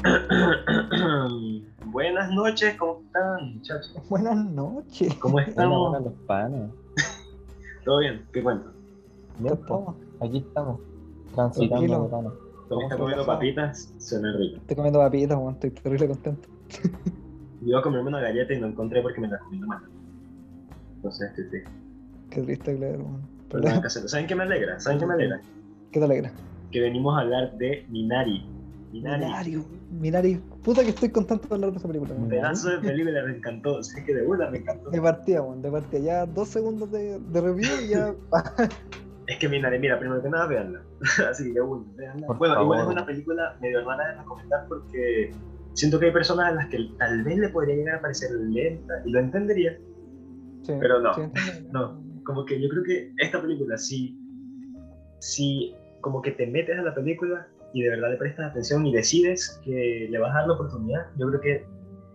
Buenas noches, ¿cómo están, muchachos? Buenas noches. ¿Cómo estamos? Buenas, los panes. ¿Todo bien? ¿Qué cuento? Bien, ¿Cómo pues, aquí estamos. Transitando Tranquilo. los panes. ¿Cómo ¿Cómo está comiendo papitas? Suena rico. Estoy comiendo papitas, weón. Estoy terrible contento. Yo iba a comerme una galleta y no encontré porque me la comí mal. Entonces, este, sí. Qué triste, claro, weón. Pero nada que hacer. ¿Saben qué me alegra? ¿Saben qué me alegra? ¿Qué te alegra? Que venimos a hablar de Minari. Minari. Minari, Minari. Puta que estoy contento de hablar de esa película. Un pedazo de película me encantó. Sé que de una me encantó. De partida, weón. De partida. Ya dos segundos de, de review y ya. Es que Minari, mira, primero que nada, veanla. Así que de una, veanla. Por Bueno, igual es favor. una película medio rara de recomendar porque siento que hay personas a las que tal vez le podría llegar a parecer lenta y lo entendería. Sí, Pero no, sí, no. Como que yo creo que esta película, si, si como que te metes a la película y de verdad le prestas atención y decides que le vas a dar la oportunidad, yo creo que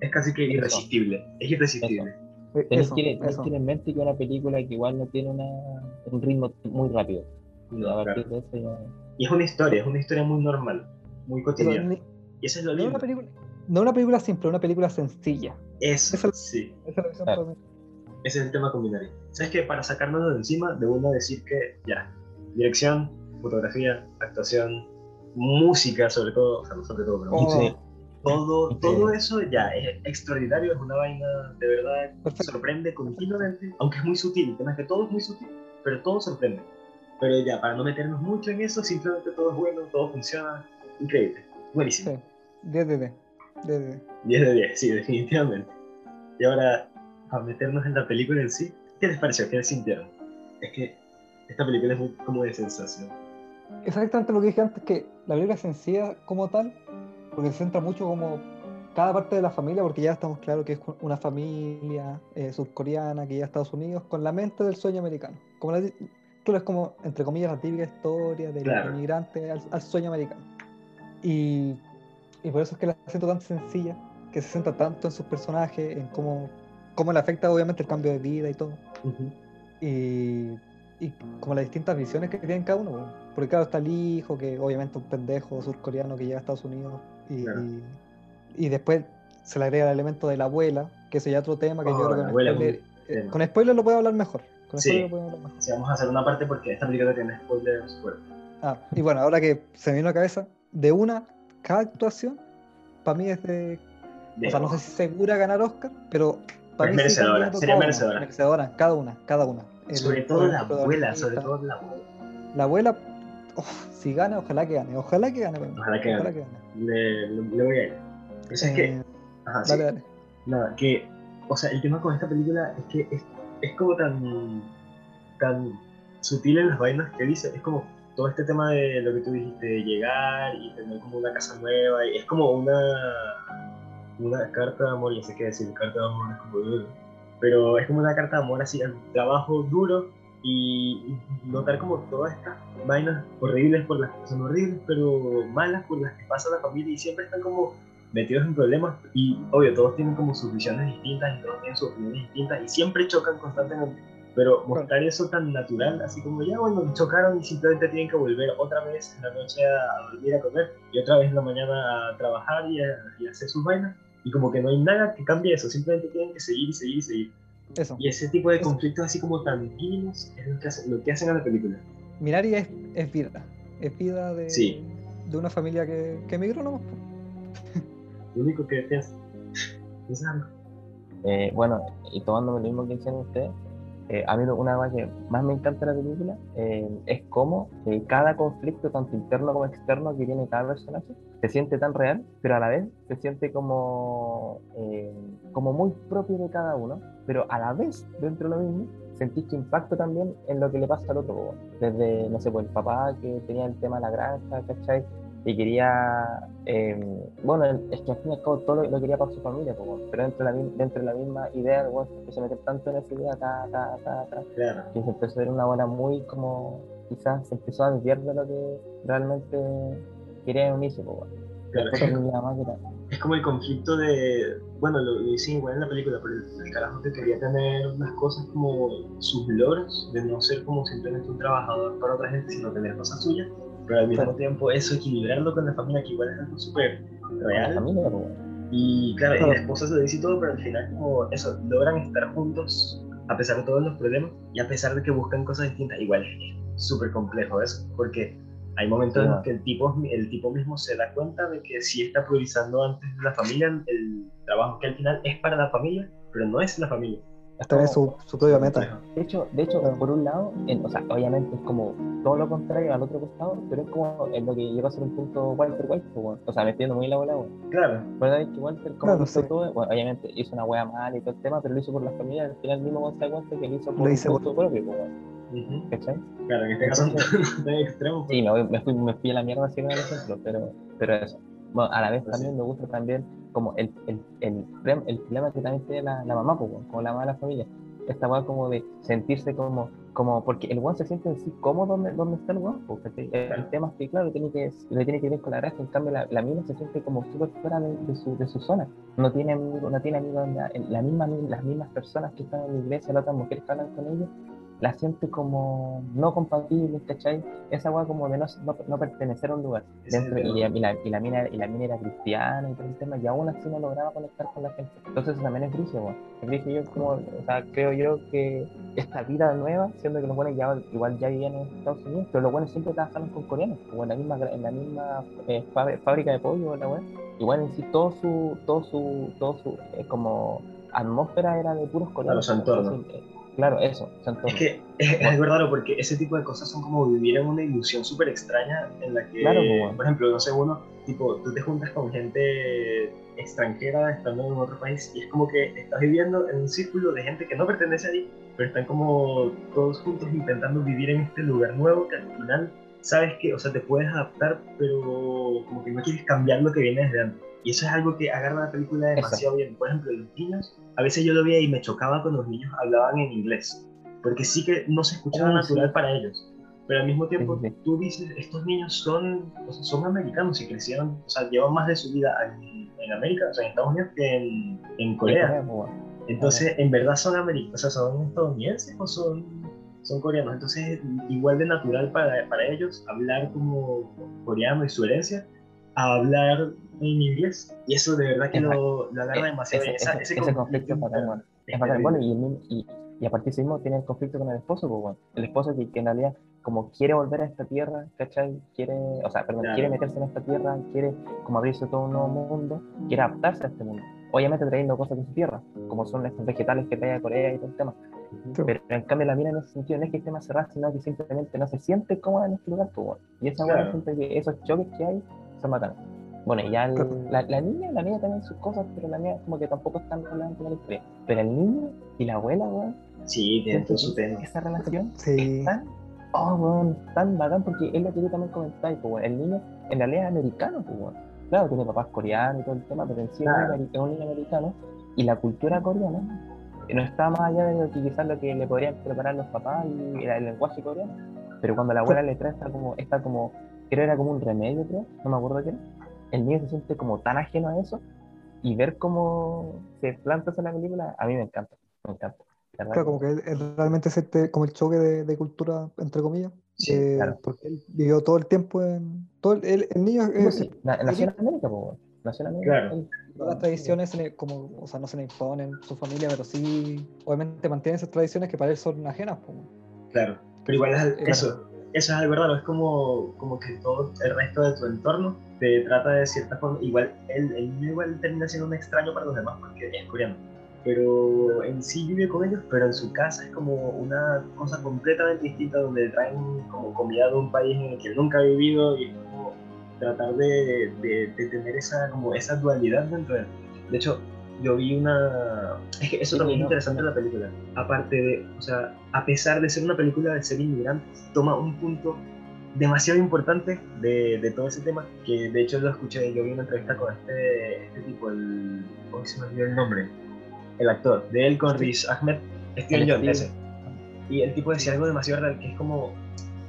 es casi que Eso. irresistible. Es irresistible. Tenés Eso, que, tenés eso. que tener en mente que es una película que igual no tiene una, un ritmo muy rápido. Y No, a partir claro. de eso ya. Y es una historia, es una historia muy normal, muy cotidiana. ni- Y eso es lo no, lindo. una película, no una película simple, una película sencilla. Eso, Eso- sí. Esa es la. Ese es el tema con Minari. ¿Sabes que Para sacárnoslo de encima, de uno decir que ya, dirección, fotografía, actuación, música sobre todo, o sea, no sobre todo, pero Oh, música, todo, todo eso ya es extraordinario, es una vaina de verdad que sorprende continuamente, aunque es muy sutil, el tema es que todo es muy sutil, pero todo sorprende. Pero ya, para no meternos mucho en eso, simplemente todo es bueno, todo funciona, increíble, buenísimo. Sí. 10 de 10. 10 de 10. 10 de 10, sí, definitivamente. Y ahora, a meternos en la película en sí, ¿qué les pareció? ¿Qué les sintieron? Es que esta película es muy como de sensación. Exactamente lo que dije antes, que la película es sencilla como tal, porque se centra mucho como cada parte de la familia, porque ya estamos claros que es una familia eh, surcoreana que llega a Estados Unidos con la mente del sueño americano. Como la, claro, es como, entre comillas, la típica historia del Claro. inmigrante al, al sueño americano. Y, y por eso es que la siento tan sencilla, que se centra tanto en sus personajes, en cómo, cómo le afecta obviamente el cambio de vida y todo y, y como las distintas visiones que tienen cada uno. po. Porque claro, está el hijo, que obviamente es un pendejo surcoreano que llega a Estados Unidos, y, Claro. y, y después se le agrega el elemento de la abuela, que ese ya otro tema que Oh, yo creo que con abuela spoiler, eh, con spoiler lo puedo hablar mejor. Con Sí. spoiler lo puedo hablar mejor. Sí, vamos a hacer una parte porque esta película tiene spoilers fuertes. Ah, y bueno, ahora que se me vino a la cabeza, de una, cada actuación, para mí es de. De- o sea, no sé si segura ganar Oscar, pero para Es mí merecedora, sería merecedora. merecedora, cada una, cada una. El- sobre todo la el abuela, sobre todo la abuela. La abuela, oh, si gana, ojalá que gane. Ojalá que gane. Ojalá que gane. gane. Le, voy a ir. Pero es que, Eh, ajá, sí. dale. Nada, que, o sea, el tema con esta película es que es, es como tan, tan sutil en las vainas que dice, es como todo este tema de lo que tú dijiste, de llegar y tener como una casa nueva, y es como una, una carta de amor, ya sé qué decir, carta de amor es como, pero es como una carta de amor así al trabajo duro y notar como todas estas vainas horribles por las que son horribles, pero malas por las que pasa la familia y siempre están como metidos en problemas y obvio todos tienen como sus visiones distintas y todos tienen sus opiniones distintas y siempre chocan constantemente. Pero mostrar eso tan natural así como ya bueno chocaron y simplemente tienen que volver otra vez en la noche a, a dormir a comer y otra vez en la mañana a trabajar y a, y a hacer sus vainas y como que no hay nada que cambie eso simplemente tienen que seguir y seguir y seguir Eso. y ese tipo de Eso. conflictos así como tan mínimos es lo que hacen, lo que hacen a la película Minari es, es vida. Es vida de, Sí. de una familia que, que emigró nomás. lo único que algo Eh, bueno, y tomando lo mismo que dicen ustedes, eh, a mí una cosa que más me encanta de la película eh, es cómo eh, cada conflicto, tanto interno como externo, que tiene cada personaje, se siente tan real, pero a la vez se siente como, eh, como muy propio de cada uno, pero a la vez, dentro de lo mismo, sentís que impacta también en lo que le pasa al otro. Desde, no sé, pues el papá que tenía el tema de la granja, ¿cachai? Y quería, eh, bueno, es que al fin y al cabo todo lo, lo quería para su familia, po, pero dentro de la, dentro de la misma idea, el weón se empezó a meter tanto en esa idea, ta, ta, ta, ta, claro. que se empezó a ver una bola muy como, quizás se empezó a desviar de lo que realmente quería en un inicio, claro es como el conflicto de, bueno, lo, lo dicen igual en la película, pero el, el carajo que quería tener unas cosas como sus logros, de no ser como simplemente un trabajador para otra gente, sino tener cosas suyas, pero al mismo tiempo eso equilibrarlo con la familia, que igual es algo súper real. y claro, la esposa se dice todo, pero al final como eso, logran estar juntos a pesar de todos los problemas y a pesar de que buscan cosas distintas, igual es súper complejo eso, porque hay momentos en los que el tipo, el tipo mismo se da cuenta de que sí está priorizando antes la familia el trabajo que al final es para la familia, pero no es la familia. Esta es su, su propia meta. De hecho, de hecho por un lado, o sea, obviamente es como todo lo contrario al otro costado, pero es como en lo que llega a ser un punto Walter White, pues, o sea, metiendo muy la bola, Claro. ¿Verdad? Que Walter, como hizo todo, bueno, obviamente hizo una wea mal y todo el tema, pero lo hizo por la familia, al final mismo cuenta que lo hizo por, su propio, pues, ¿Cachai? Claro, en este caso es extremo. Sí, me, me, fui, me fui a la mierda haciendo el ejemplo, pero, pero eso. Bueno, a la vez también me gusta también como el, el, el, el problema que también tiene la, la mamá, pues, como la mamá de la familia. Esta weá como de sentirse como, como, porque el weón se siente en sí cómodo donde, donde está el weón, porque el, tema es que, claro, tiene que, le tiene que ver con la raza, en cambio la, la mina se siente como súper fuera de, de, su, de su zona. No tiene amigos, no tiene amigos, la, la misma, las mismas personas que están en la iglesia, las otras mujeres que hablan con ellos, la siente como no compatible, ¿cachai? Esa weá como de no, no, pertenecer a un lugar. Dentro, y, y, la, y, la, mina, y la mina era cristiana y todo el tema, y aún así no lograba conectar con la gente. Entonces también es gris, weón. Es yo como, o sea, creo yo que esta vida nueva, siendo que los buenos ya, igual ya vivían en Estados Unidos, pero los buenos siempre trabajaron con coreanos, como en la misma, en la misma eh, fábrica de pollo, la weá. Igual en sí todo su, todo su, todo su, eh, como atmósfera era de puros coreanos. A los Claro, eso. Es que es, es verdad, porque ese tipo de cosas son como vivir en una ilusión súper extraña en la que, por ejemplo, no sé, uno, tipo, tú te juntas con gente extranjera estando en otro país y es como que estás viviendo en un círculo de gente que no pertenece a ti, pero están como todos juntos intentando vivir en este lugar nuevo que al final sabes que, o sea, te puedes adaptar, pero como que no quieres cambiar lo que viene desde antes. Y eso es algo que agarra la película demasiado bien. Por ejemplo, los niños, a veces yo lo veía y me chocaba cuando los niños hablaban en inglés, porque sí que no se escuchaba oh, natural para ellos. Pero al mismo tiempo, tú dices, estos niños son, o sea, son americanos y crecieron, o sea, llevan más de su vida en, en América, o sea, en Estados Unidos que en, en Corea. Entonces, en verdad son americanos, o sea, son estadounidenses o son, son coreanos. Entonces, igual de natural para, para ellos hablar como coreano y su herencia a hablar en inglés. Y eso de verdad que lo, lo, agarra demasiado. Ese, ese, ese, conflicto es bueno. Es Bueno, y, y, y, a partir de mismo tiene el conflicto con el esposo, pues bueno. El esposo que, que, en realidad como quiere volver a esta tierra, ¿cachai? Quiere, o sea, perdón, quiere meterse en esta tierra, quiere como abrirse todo un nuevo mundo, quiere adaptarse a este mundo. Obviamente trayendo cosas de su tierra, como son estos vegetales que trae de Corea y todo el tema. Pero en cambio la mina en ese sentido no es que esté más cerrada, sino que simplemente no se siente cómoda en este lugar. Pues, bueno. Y esa claro. que esos choques que hay son bacanos. Bueno, ya la, la, niña, la niña también sus cosas, pero la niña como que tampoco es tan relevante en la historia. Pero el niño y la abuela, weón. Sí, tienen todo su tema. Esa relación sí. es tan, oh, weón, tan bacán, porque es lo que yo también comentáis, pues, el niño en realidad es americano, pues, weón. Claro, tiene papás coreanos y todo el tema, pero en sí claro. es un niño americano. Y la cultura coreana no está más allá de lo que quizás lo que le podrían preparar los papás y el, lenguaje coreano. Pero cuando la abuela le trae, está como, está como, creo era como un remedio, creo, no me acuerdo qué era el niño se siente como tan ajeno a eso y ver cómo se planta en la película, a mí me encanta, me encanta. Claro, como que es realmente es este, como el choque de, de cultura, entre comillas. Sí, eh, claro. Porque él vivió todo el tiempo en. Todo el, el, niño. Pues sí, nació en América, pues, nació en América. Claro. Todas las tradiciones, le, como, o sea, no se le imponen su familia, pero sí, obviamente mantiene esas tradiciones que para él son ajenas. Pues. Claro, pero igual es eso, eso es verdad, es como, como que todo el resto de tu entorno te trata de cierta forma, igual niño igual termina siendo un extraño para los demás porque es coreano, pero en sí vive con ellos, pero en su casa es como una cosa completamente distinta donde traen como comida de un país en el que nunca ha vivido y es como tratar de, de, de tener esa, como esa dualidad dentro de él. De hecho, yo vi una... Es que eso también es interesante en la película. Aparte de, o sea, a pesar de ser una película de ser inmigrantes, toma un punto demasiado importante de, de, todo ese tema, que de hecho lo escuché, yo vi una entrevista con este, este tipo, el... ¿Cómo se me olvidó el nombre? El actor, de él con Riz Ahmed, Steven John, ese. Y el tipo decía algo demasiado real, que es como,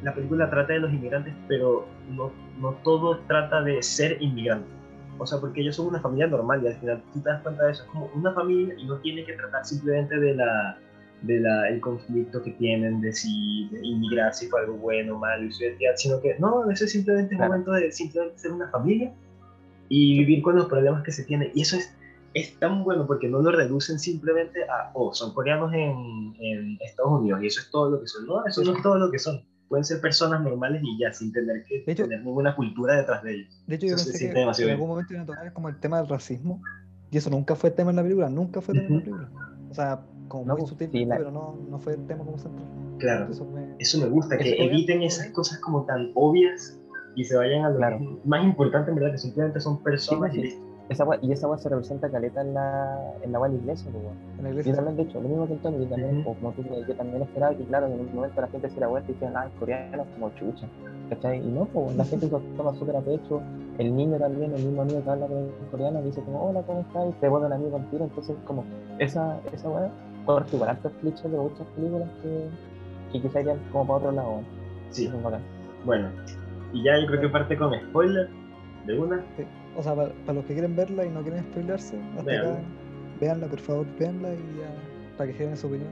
la película trata de los inmigrantes, pero no, no todo trata de ser inmigrante o sea, porque ellos son una familia normal y al final tú te das cuenta de eso, es como una familia y no tiene que tratar simplemente de la, de la, el conflicto que tienen de si inmigrar si fue algo bueno malo y su identidad, sino que no, eso es simplemente un momento de simplemente ser una familia y vivir con los problemas que se tienen. Y eso es, es tan bueno porque no lo reducen simplemente a, oh, son coreanos en, en Estados Unidos y eso es todo lo que son. No, eso no es todo lo que son. Pueden ser personas normales y ya, sin tener que tener ninguna cultura detrás de ellos. De hecho, yo pensé que en algún momento iban a tocar como el tema del racismo. Y eso nunca fue tema en la película, nunca fue tema en la película. O sea, como muy pues, sutil, pero no, no fue el tema como central. Claro, eso me, eso me gusta, que eviten esas cosas como tan obvias y se vayan a lo más importante, en verdad, que simplemente son personas y listo. Esa y esa agua se representa caleta en la, en la iglesia, pues, En la iglesia. Y también, de hecho, lo mismo que Antonio, y también, como tú, yo también esperaba que, claro, en un momento la gente se la vuelta y decía, ah, coreanos como chucha, ¿cachai? Y no, pues la gente se toma súper a pecho, el niño también, el mismo niño que habla con coreano, dice como, hola, ¿cómo estás? Y te vuelve el amigo tiro, entonces, como, esa, esa weá, por igual hartos clichés de muchas películas que, que quizás irían como para otro lado. Sí. Bueno, y ya yo creo que parte con spoiler de una. O sea, para, los que quieren verla y no quieren spoilerse, hasta acá, véanla, por favor, véanla y ya, para que generen su opinión.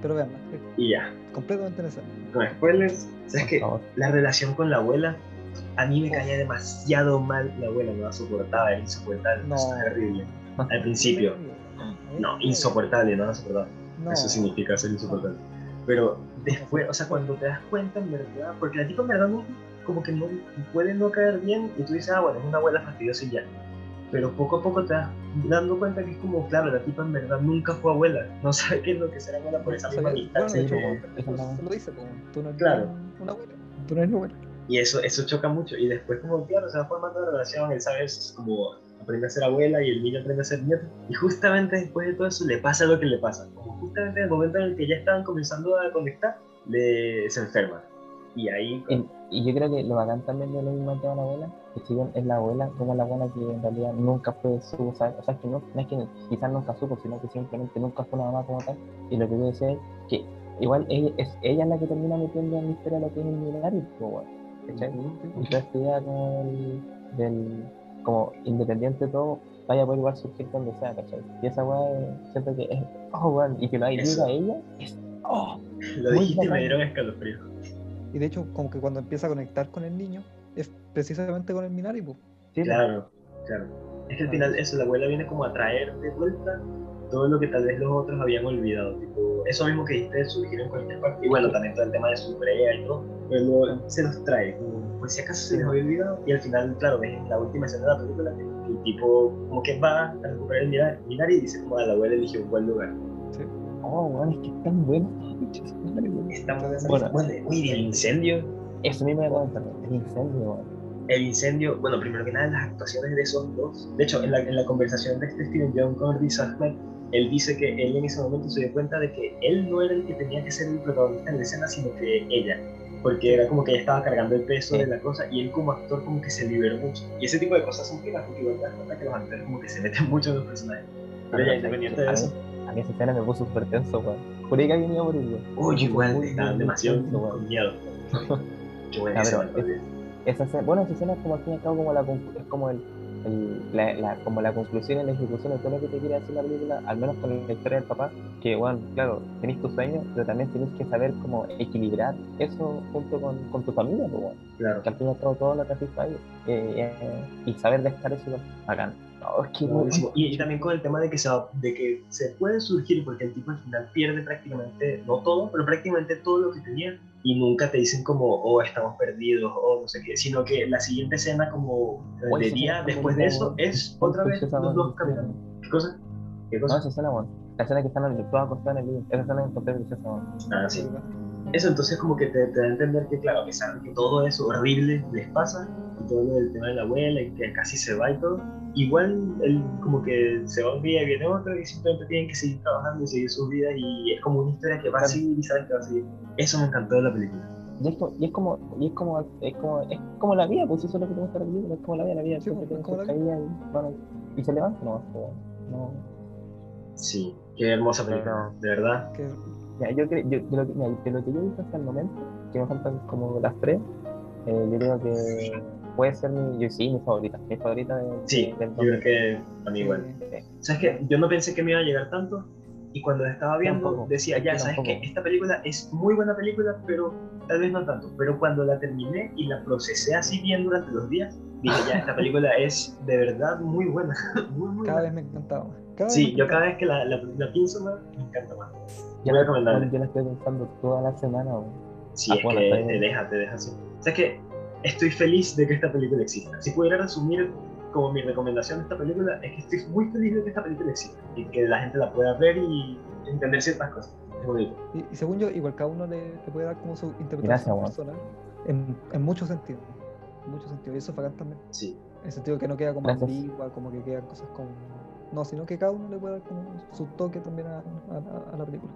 Pero véanla. Y ya. Completamente necesario. Con spoilers, ¿sabes que La relación con la abuela, a mí me caía demasiado mal la abuela, no la soportaba, era insoportable, no. es terrible. Al principio. No, insoportable, no la soportaba. Eso significa ser insoportable. Pero después, o sea, cuando te das cuenta, en verdad, porque la tipa en verdad no como que no puede no caer bien y tú dices, ah, bueno, es una abuela fastidiosa y ya. Pero poco a poco te vas dando cuenta que es como, claro, la tipa en verdad nunca fue abuela. No sabe qué es lo que será abuela por esa misma distancia. lo dice, como, tú no eres claro. una abuela, tú no eres abuela. Y eso, eso choca mucho. Y después, como, claro, se va formando la relación, él sabe, es como aprende a ser abuela y el niño aprende a ser nieto. Y justamente después de todo eso le pasa lo que le pasa. Como justamente en el momento en el que ya estaban comenzando a conectar, le, se enferma. Y ahí... Y, yo creo que lo bacán también de lo mismo de la abuela, que si bien es la abuela, como la abuela que en realidad nunca fue su, o sea, que no, no es que quizás nunca supo, sino que simplemente nunca fue una mamá como tal. Y lo que quiero decir es que igual ella, es ella la que termina metiendo en la historia lo que es el millonario, pues, ¿cachai? Y toda esta idea como del, como independiente de todo, vaya a poder igual surgir donde sea, ¿cachai? Y esa weá siento que es, oh, bueno, y que lo ayuda a ella, es, oh, lo dijiste y me dieron escalofrío. Y de hecho, como que cuando empieza a conectar con el niño, es precisamente con el Minari. Sí, claro, claro. Es que al final eso, la abuela viene como a traer de vuelta todo lo que tal vez los otros habían olvidado. Tipo, eso mismo que dijiste surgir en cualquier parte. Y bueno, también todo el tema de su brea y todo. Pero se los trae, como, pues si acaso se les había olvidado. Y al final, claro, ves la última escena de la película el tipo como que va a recuperar el Minari y dice como a la abuela eligió un buen lugar. Oh, bueno, es que es tan bueno. Estamos bueno, uy, el incendio. Eso mismo me contar, el incendio. El incendio, bueno, primero que nada, las actuaciones de esos dos. De hecho, en la, en la conversación de este Steven John con Riz Ahmed, él dice que él en ese momento se dio cuenta de que él no era el que tenía que ser el protagonista en la escena, sino que ella. Porque era como que ella estaba cargando el peso de la cosa y él como actor como que se liberó mucho. Y ese tipo de cosas son que porque igual te das cuenta que los actores como que se meten mucho en los personajes. Pero ya, independiente de eso. A mí esa escena me puso súper tenso, weón. Juré que había por ello. Uy, igual, estaban demasiado con miedo. Yo voy a esa escena, bueno, esa escena es como al fin y al cabo como la, es como el, el la, la, como la conclusión y la ejecución de todo lo que te quiere decir la película, al menos con la historia del papá, que bueno, claro, tenés tus sueños, pero también tenés que saber cómo equilibrar eso junto con, con tu familia, pues, bueno. claro. que al fin y al cabo todo lo que haces ahí, eh, eh, y saber dejar eso bacán y, también con el tema de que, se, de que se puede surgir, porque el tipo al final pierde prácticamente, no todo, pero prácticamente todo lo que tenía, y nunca te dicen como, oh, estamos perdidos, o no sé qué, sino que la siguiente escena, como de día después de eso, es otra vez los dos caminando. ¿Qué cosa? ¿Qué cosa? No, esa escena, bueno. La escena que están todos acostados en el libro, esa escena encontré preciosa, Ah, sí. Eso entonces como que te, te, da a entender que, claro, a pesar de que todo eso horrible les pasa, y todo lo del tema de la abuela, y que casi se va y todo, igual él como que se va un día y viene otro y simplemente tienen que seguir trabajando y seguir sus vidas y es como una historia que va a seguir y sabes que va a seguir. Eso me encantó de la película. Y es, como, y es como, y es como, es como, es como la vida, pues eso es lo que te gusta la película, es como la vida, la vida, sí, siempre pues, como la vida. Y, bueno, y se levanta, no, no. Sí, qué hermosa película, de verdad. Ya, yo creo, yo, de, lo que, de lo que yo he visto hasta el momento, que me faltan como las tres, eh, yo creo que puede ser mi, yo, sí, mi favorita, mi favorita de, Sí, yo creo que a mí igual. ¿Sabes qué? Yo no pensé que me iba a llegar tanto, Y cuando la estaba viendo, Tampoco. decía, ya, ¿sabes Tampoco. que Esta película es muy buena película, pero tal vez no tanto. Pero cuando la terminé y la procesé así bien durante los días, dije, ya, esta película es de verdad muy buena. muy, muy Cada buena. vez me encantaba. Cada Sí, me yo cada vez que la, la, la pienso más, me encanta más. Yo, Voy a yo la estoy pensando toda la semana. weón. Sí, Ah, es bueno, que te deja, te deja así. O sea, es que estoy feliz de que esta película exista. Si pudiera resumir como mi recomendación de esta película, es que estoy muy feliz de que esta película exista y que la gente la pueda ver y entender ciertas cosas. Es bonito. Y, y según yo, igual cada uno le, le puede dar como su Gracias, interpretación weón. personal en, en muchos sentidos. En muchos sentidos. Y eso es bacán también. Sí. En el sentido que no queda como Gracias. ambigua, como que quedan cosas como. No, sino que cada uno le puede dar como su toque también a, a- a la película.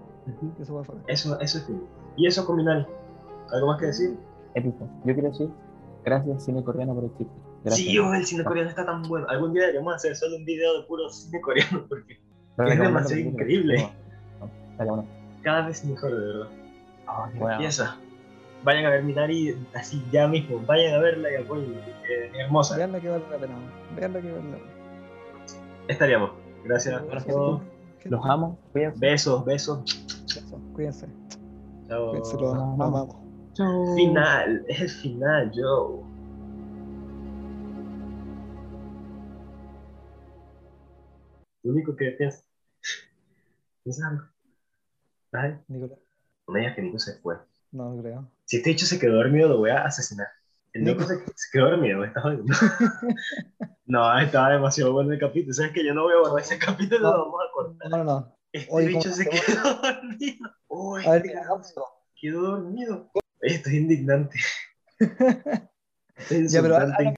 Y eso va a. Eso, eso es. Y eso con Minari. ¿Algo más que decir? Épico. Yo quiero decir, gracias cine coreano por el chiste. Gracias. Sí, oh, el cine coreano está tan bueno. Algún día deberíamos hacer solo un video de puro cine coreano porque Pero es demasiado increíble. No, cada vez mejor, de verdad. Ah, bueno. Vayan a ver Minari así ya mismo. Vayan a verla y apoyen. Es hermosa. Veanla que vale la pena. Veanla que vale la pena. Estaríamos. Gracias por Gracias. todo. Los amo. Cuídense. Besos, besos. Eso, Cuídense. Chao. Cuídense, los amamos. Final, es el final, yo. Lo único que. ¿Piensas algo? Ay, Nicolás. no me digas que Nico se fue. No, no creo. Si este dicho se quedó dormido, lo voy a asesinar. El Nico se, se quedó dormido, me no, estaba demasiado bueno el capítulo. ¿Sabes que Yo no voy a borrar ese capítulo, No. lo vamos a cortar. No, no, no. Este Oye, bicho ¿cómo se quedó dormido. Uy, A ver, quedó dormido. Esto es indignante. Es Ya, pero habla-